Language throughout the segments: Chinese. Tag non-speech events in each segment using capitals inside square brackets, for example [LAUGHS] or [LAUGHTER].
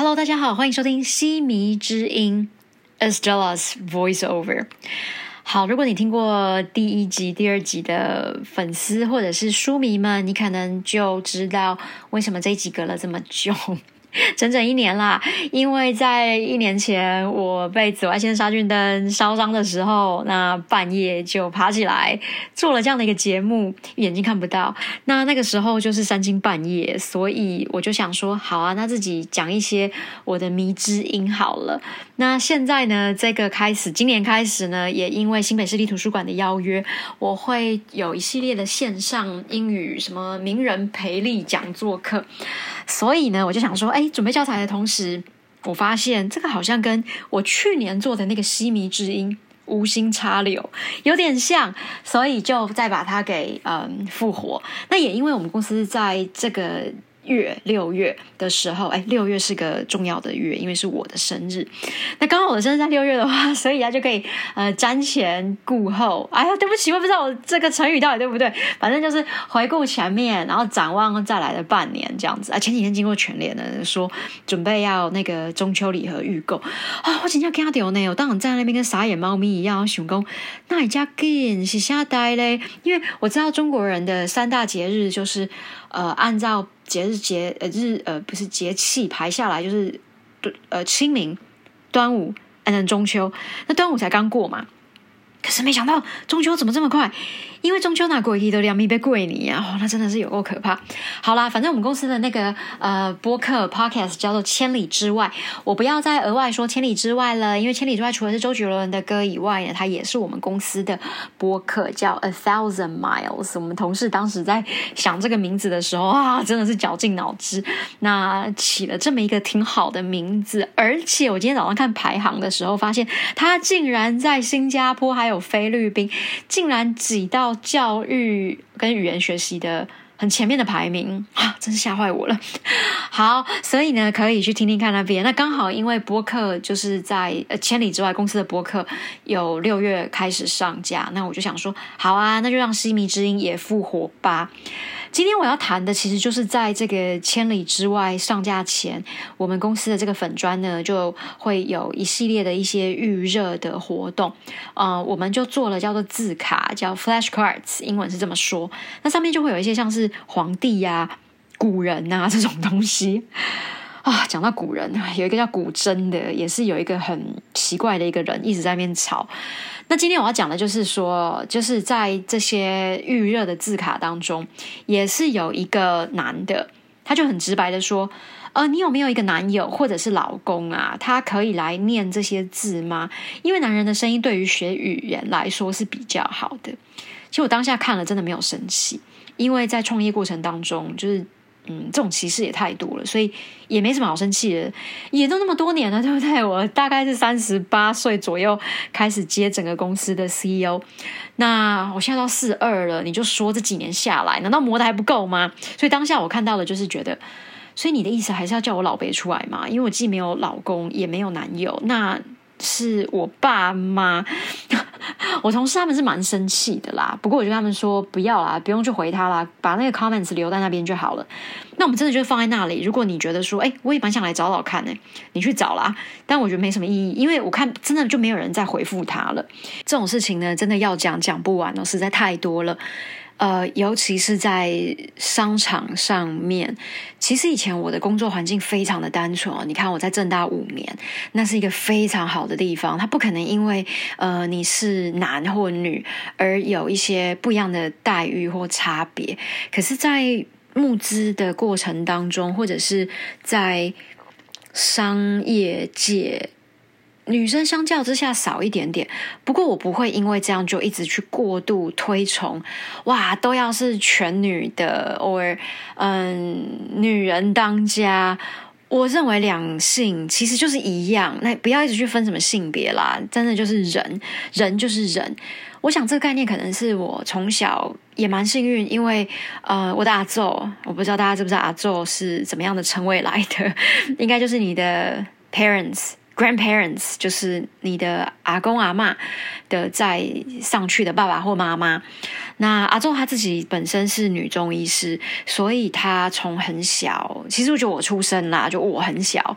Hello，大家好，欢迎收听西迷之音 Estella's Voiceover。好，如果你听过第一集、第二集的粉丝或者是书迷们，你可能就知道为什么这一集隔了这么久。[LAUGHS] 整整一年啦，因为在一年前我被紫外线杀菌灯烧伤的时候，那半夜就爬起来做了这样的一个节目，眼睛看不到。那那个时候就是三更半夜，所以我就想说，好啊，那自己讲一些我的迷之音好了。那现在呢，这个开始，今年开始呢，也因为新北市立图书馆的邀约，我会有一系列的线上英语什么名人培力讲座课。所以呢，我就想说，哎，准备教材的同时，我发现这个好像跟我去年做的那个西迷之音无心插柳有点像，所以就再把它给嗯复活。那也因为我们公司在这个。月六月的时候，哎，六月是个重要的月，因为是我的生日。那刚好我的生日在六月的话，[LAUGHS] 所以啊就可以呃瞻前顾后。哎呀，对不起，我不知道我这个成语到底对不对。反正就是回顾前面，然后展望再来的半年这样子啊。前几天经过全联呢，说准备要那个中秋礼盒预购啊，我今天给他丢呢，我当场站在那边跟傻眼猫咪一样，熊公那一家店是吓呆嘞，因为我知道中国人的三大节日就是呃按照。节日节呃日呃不是节气排下来就是呃清明、端午，嗯中秋，那端午才刚过嘛，可是没想到中秋怎么这么快？因为中秋那过一都两米被贵你啊，哦，那真的是有够可怕。好啦，反正我们公司的那个呃播客 podcast 叫做《千里之外》，我不要再额外说《千里之外》了，因为《千里之外》除了是周杰伦的歌以外呢，它也是我们公司的播客，叫 A Thousand Miles。我们同事当时在想这个名字的时候啊，真的是绞尽脑汁，那起了这么一个挺好的名字。而且我今天早上看排行的时候，发现它竟然在新加坡还有有菲律宾，竟然挤到。教育跟语言学习的很前面的排名啊，真是吓坏我了。好，所以呢，可以去听听看那边。那刚好因为播客就是在呃千里之外公司的播客有六月开始上架，那我就想说，好啊，那就让西迷之音也复活吧。今天我要谈的，其实就是在这个千里之外上架前，我们公司的这个粉砖呢，就会有一系列的一些预热的活动。呃，我们就做了叫做字卡，叫 Flash Cards，英文是这么说。那上面就会有一些像是皇帝呀、古人啊这种东西。[LAUGHS] 啊，讲到古人，有一个叫古筝的，也是有一个很奇怪的一个人一直在那边吵。那今天我要讲的就是说，就是在这些预热的字卡当中，也是有一个男的，他就很直白的说：“呃，你有没有一个男友或者是老公啊？他可以来念这些字吗？因为男人的声音对于学语言来说是比较好的。”其实我当下看了，真的没有生气，因为在创业过程当中，就是。嗯，这种歧视也太多了，所以也没什么好生气的。也都那么多年了，对不对？我大概是三十八岁左右开始接整个公司的 CEO，那我现在到四二了，你就说这几年下来，难道磨的还不够吗？所以当下我看到的就是觉得，所以你的意思还是要叫我老辈出来嘛？因为我既没有老公，也没有男友，那。是我爸妈，我同事他们是蛮生气的啦。不过我就跟他们说不要啦，不用去回他啦，把那个 comments 留在那边就好了。那我们真的就放在那里。如果你觉得说，哎，我也蛮想来找找看呢，你去找啦。但我觉得没什么意义，因为我看真的就没有人再回复他了。这种事情呢，真的要讲讲不完哦，实在太多了。呃，尤其是在商场上面，其实以前我的工作环境非常的单纯哦。你看我在正大五年，那是一个非常好的地方，它不可能因为呃你是男或女而有一些不一样的待遇或差别。可是，在募资的过程当中，或者是在商业界。女生相较之下少一点点，不过我不会因为这样就一直去过度推崇，哇，都要是全女的，or 嗯，女人当家。我认为两性其实就是一样，那不要一直去分什么性别啦，真的就是人，人就是人。我想这个概念可能是我从小也蛮幸运，因为呃，我的阿宙，我不知道大家知不知道阿宙是怎么样的称谓来的，[LAUGHS] 应该就是你的 parents。grandparents，就是你的阿公阿妈的在上去的爸爸或妈妈。那阿仲他自己本身是女中医师，所以他从很小，其实我觉得我出生啦，就我很小，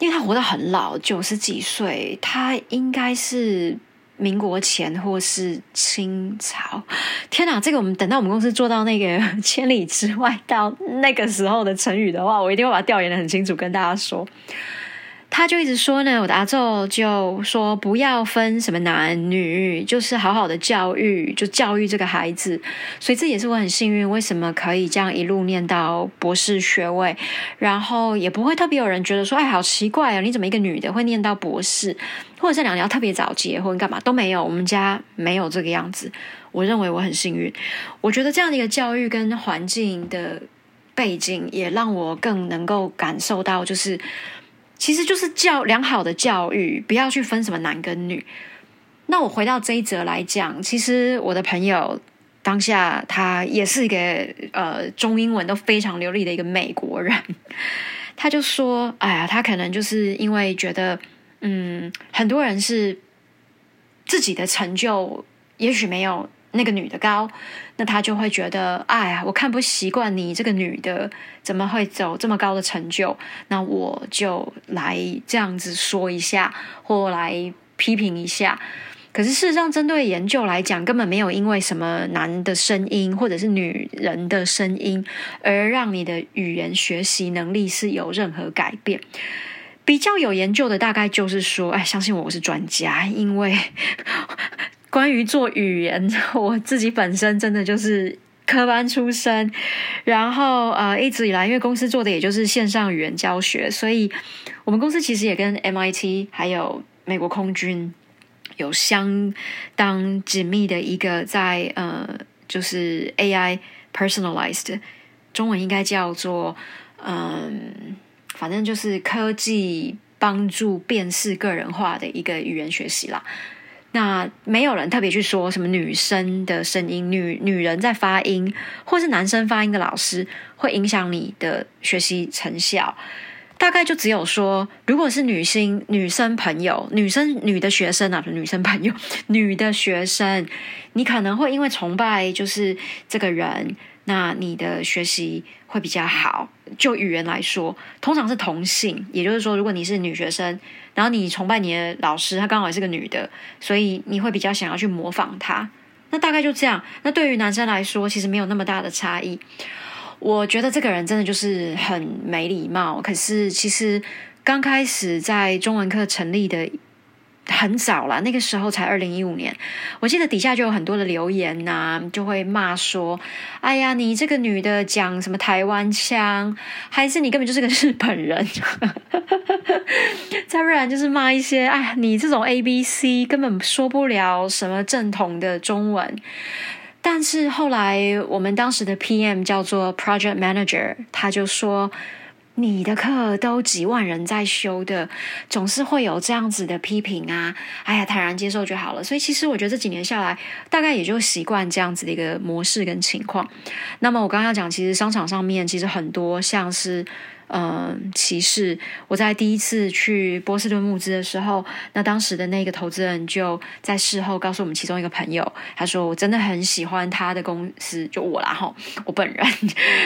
因为他活得很老，九十几岁，他应该是。民国前或是清朝，天哪！这个我们等到我们公司做到那个千里之外到那个时候的成语的话，我一定会把它调研的很清楚，跟大家说。他就一直说呢，我的阿宙就说不要分什么男女，就是好好的教育，就教育这个孩子。所以这也是我很幸运，为什么可以这样一路念到博士学位，然后也不会特别有人觉得说，哎，好奇怪啊，你怎么一个女的会念到博士，或者这两年要特别早结婚干嘛都没有，我们家没有这个样子。我认为我很幸运，我觉得这样的一个教育跟环境的背景，也让我更能够感受到，就是。其实就是教良好的教育，不要去分什么男跟女。那我回到这一则来讲，其实我的朋友当下他也是一个呃中英文都非常流利的一个美国人，[LAUGHS] 他就说：“哎呀，他可能就是因为觉得，嗯，很多人是自己的成就也许没有。”那个女的高，那他就会觉得，哎呀，我看不习惯你这个女的怎么会走这么高的成就？那我就来这样子说一下，或来批评一下。可是事实上，针对研究来讲，根本没有因为什么男的声音或者是女人的声音，而让你的语言学习能力是有任何改变。比较有研究的，大概就是说，哎，相信我，我是专家，因为。关于做语言，[LAUGHS] 我自己本身真的就是科班出身，然后呃一直以来，因为公司做的也就是线上语言教学，所以我们公司其实也跟 MIT 还有美国空军有相当紧密的一个在呃就是 AI personalized，中文应该叫做嗯，反正就是科技帮助辨识个人化的一个语言学习啦。那没有人特别去说什么女生的声音、女女人在发音，或是男生发音的老师会影响你的学习成效。大概就只有说，如果是女性、女生朋友、女生女的学生啊，女生朋友、女的学生，你可能会因为崇拜就是这个人。那你的学习会比较好。就语言来说，通常是同性，也就是说，如果你是女学生，然后你崇拜你的老师，她刚好也是个女的，所以你会比较想要去模仿她。那大概就这样。那对于男生来说，其实没有那么大的差异。我觉得这个人真的就是很没礼貌。可是其实刚开始在中文课成立的。很早了，那个时候才二零一五年。我记得底下就有很多的留言呐，就会骂说：“哎呀，你这个女的讲什么台湾腔，还是你根本就是个日本人？” [LAUGHS] 再不然就是骂一些：“哎呀，你这种 A B C 根本说不了什么正统的中文。”但是后来我们当时的 P M 叫做 Project Manager，他就说。你的课都几万人在修的，总是会有这样子的批评啊！哎呀，坦然接受就好了。所以其实我觉得这几年下来，大概也就习惯这样子的一个模式跟情况。那么我刚刚讲，其实商场上面其实很多像是。嗯，歧视。我在第一次去波士顿募资的时候，那当时的那个投资人就在事后告诉我们其中一个朋友，他说：“我真的很喜欢他的公司，就我啦哈，我本人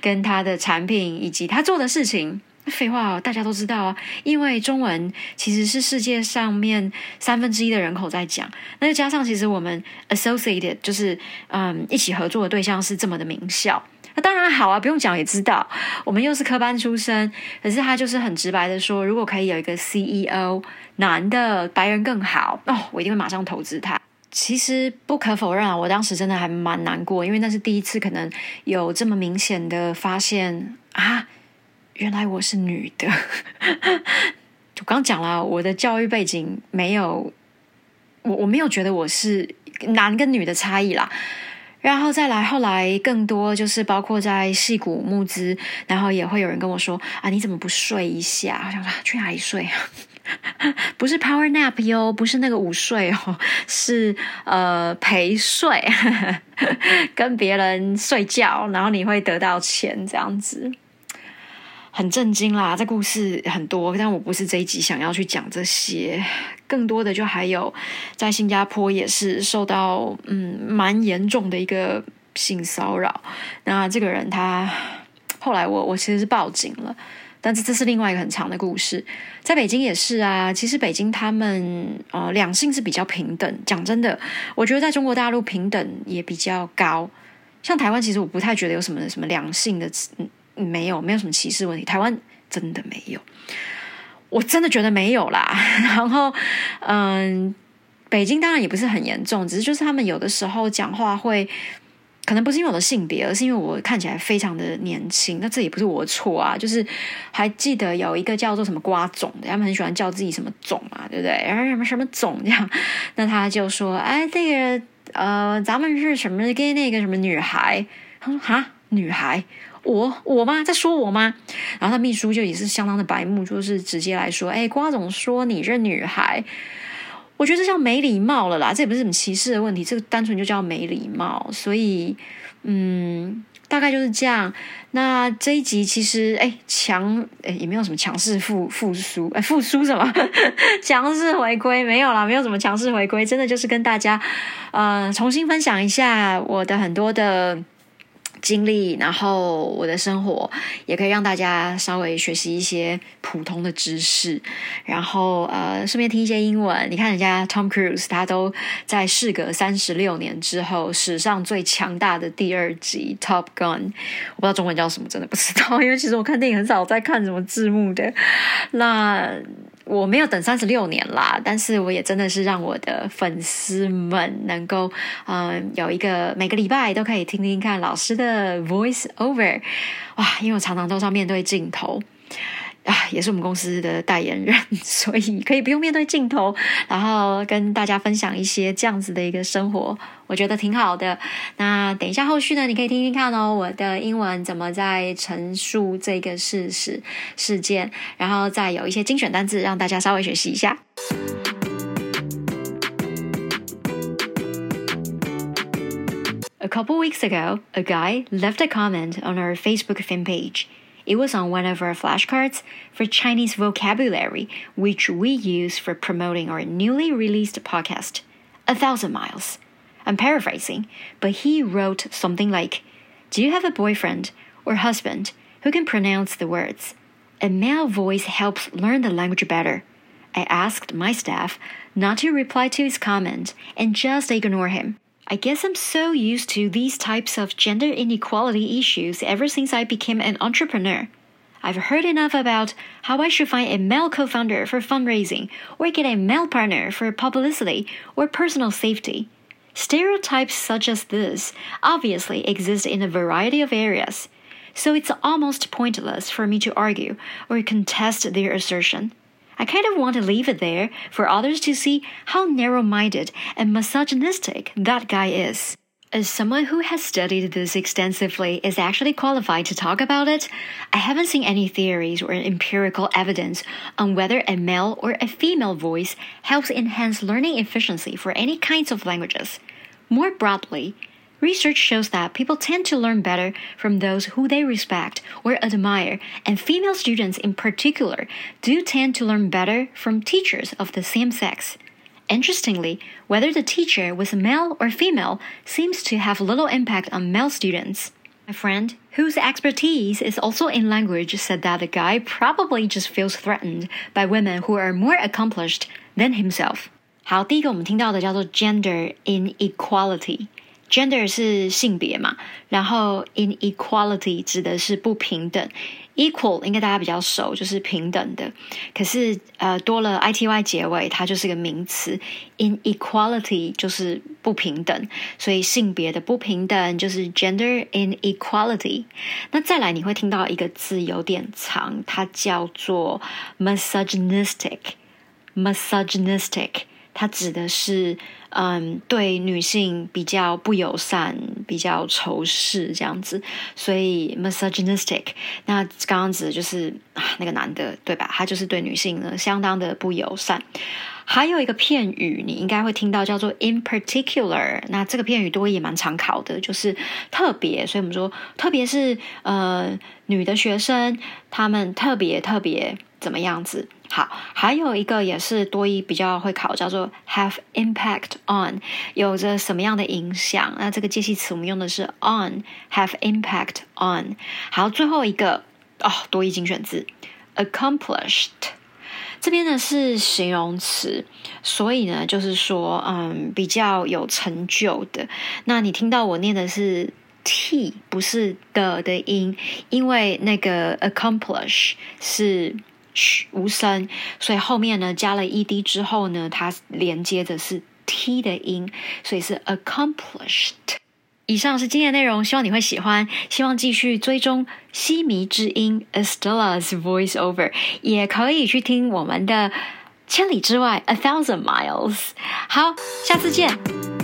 跟他的产品以及他做的事情。”废话，大家都知道啊，因为中文其实是世界上面三分之一的人口在讲，那就加上其实我们 associated 就是嗯一起合作的对象是这么的名校。那当然好啊，不用讲也知道，我们又是科班出身。可是他就是很直白的说，如果可以有一个 CEO 男的白人更好哦，我一定会马上投资他。其实不可否认啊，我当时真的还蛮难过，因为那是第一次可能有这么明显的发现啊，原来我是女的。[LAUGHS] 我刚讲了，我的教育背景没有，我我没有觉得我是男跟女的差异啦。然后再来，后来更多就是包括在戏谷募资，然后也会有人跟我说：“啊，你怎么不睡一下？”我想说去哪里睡啊？[LAUGHS] 不是 power nap 哟，不是那个午睡哦，是呃陪睡，跟别人睡觉，然后你会得到钱这样子。很震惊啦！这故事很多，但我不是这一集想要去讲这些，更多的就还有在新加坡也是受到嗯蛮严重的一个性骚扰。那这个人他后来我我其实是报警了，但这这是另外一个很长的故事。在北京也是啊，其实北京他们呃两性是比较平等。讲真的，我觉得在中国大陆平等也比较高。像台湾，其实我不太觉得有什么什么两性的嗯。没有，没有什么歧视问题。台湾真的没有，我真的觉得没有啦。[LAUGHS] 然后，嗯，北京当然也不是很严重，只是就是他们有的时候讲话会，可能不是因为我的性别，而是因为我看起来非常的年轻。那这也不是我的错啊。就是还记得有一个叫做什么瓜总的，他们很喜欢叫自己什么总嘛，对不对？然后什么什么总这样，那他就说：“哎，这个呃，咱们是什么跟那个什么女孩？”他说：“哈，女孩。”我我吗？在说我吗？然后他秘书就也是相当的白目，就是直接来说：“哎，瓜总说你这女孩，我觉得这叫没礼貌了啦。这也不是什么歧视的问题，这个单纯就叫没礼貌。所以，嗯，大概就是这样。那这一集其实，哎，强，哎，也没有什么强势复复苏，哎，复苏什么 [LAUGHS] 强势回归没有啦，没有什么强势回归，真的就是跟大家呃重新分享一下我的很多的。经历，然后我的生活也可以让大家稍微学习一些普通的知识，然后呃，顺便听一些英文。你看人家 Tom Cruise，他都在事隔三十六年之后，史上最强大的第二集 Top Gun，我不知道中文叫什么，真的不知道，[LAUGHS] 因为其实我看电影很少在看什么字幕的。那我没有等三十六年啦，但是我也真的是让我的粉丝们能够，嗯，有一个每个礼拜都可以听听看老师的 voice over，哇，因为我常常都是要面对镜头。啊，也是我们公司的代言人，[LAUGHS] 所以可以不用面对镜头，然后跟大家分享一些这样子的一个生活，我觉得挺好的。那等一下后续呢，你可以听听看哦，我的英文怎么在陈述这个事实事件，然后再有一些精选单字让大家稍微学习一下。A couple weeks ago, a guy left a comment on our Facebook fan page. It was on one of our flashcards for Chinese vocabulary, which we use for promoting our newly released podcast, A Thousand Miles. I'm paraphrasing, but he wrote something like Do you have a boyfriend or husband who can pronounce the words? A male voice helps learn the language better. I asked my staff not to reply to his comment and just ignore him. I guess I'm so used to these types of gender inequality issues ever since I became an entrepreneur. I've heard enough about how I should find a male co founder for fundraising, or get a male partner for publicity or personal safety. Stereotypes such as this obviously exist in a variety of areas, so it's almost pointless for me to argue or contest their assertion. I kind of want to leave it there for others to see how narrow minded and misogynistic that guy is. As someone who has studied this extensively is actually qualified to talk about it, I haven't seen any theories or empirical evidence on whether a male or a female voice helps enhance learning efficiency for any kinds of languages. More broadly, Research shows that people tend to learn better from those who they respect or admire, and female students in particular do tend to learn better from teachers of the same sex. Interestingly, whether the teacher was male or female seems to have little impact on male students. My friend, whose expertise is also in language, said that the guy probably just feels threatened by women who are more accomplished than himself. 好，第一个我们听到的叫做 gender inequality。 Gender 是性别嘛，然后 inequality 指的是不平等，equal 应该大家比较熟，就是平等的。可是呃多了 ity 结尾，它就是个名词，inequality 就是不平等，所以性别的不平等就是 gender inequality。那再来你会听到一个字有点长，它叫做 misogynistic，misogynistic。它指的是嗯对女性比较不友善、比较仇视这样子，所以 misogynistic。那刚刚指的就是啊那个男的对吧？他就是对女性呢相当的不友善。还有一个片语，你应该会听到叫做 in particular。那这个片语多也蛮常考的，就是特别。所以我们说，特别是呃女的学生，她们特别特别怎么样子？好，还有一个也是多一比较会考，叫做 have impact on，有着什么样的影响？那这个介系词我们用的是 on，have impact on。好，最后一个哦，多一精选字 accomplished。这边呢是形容词，所以呢就是说，嗯，比较有成就的。那你听到我念的是 t，不是的的音，因为那个 accomplish 是无声，所以后面呢加了 ed 之后呢，它连接的是 t 的音，所以是 accomplished。以上是今天的内容，希望你会喜欢。希望继续追踪西迷之音 Estella's Voice Over，也可以去听我们的千里之外 A Thousand Miles。好，下次见。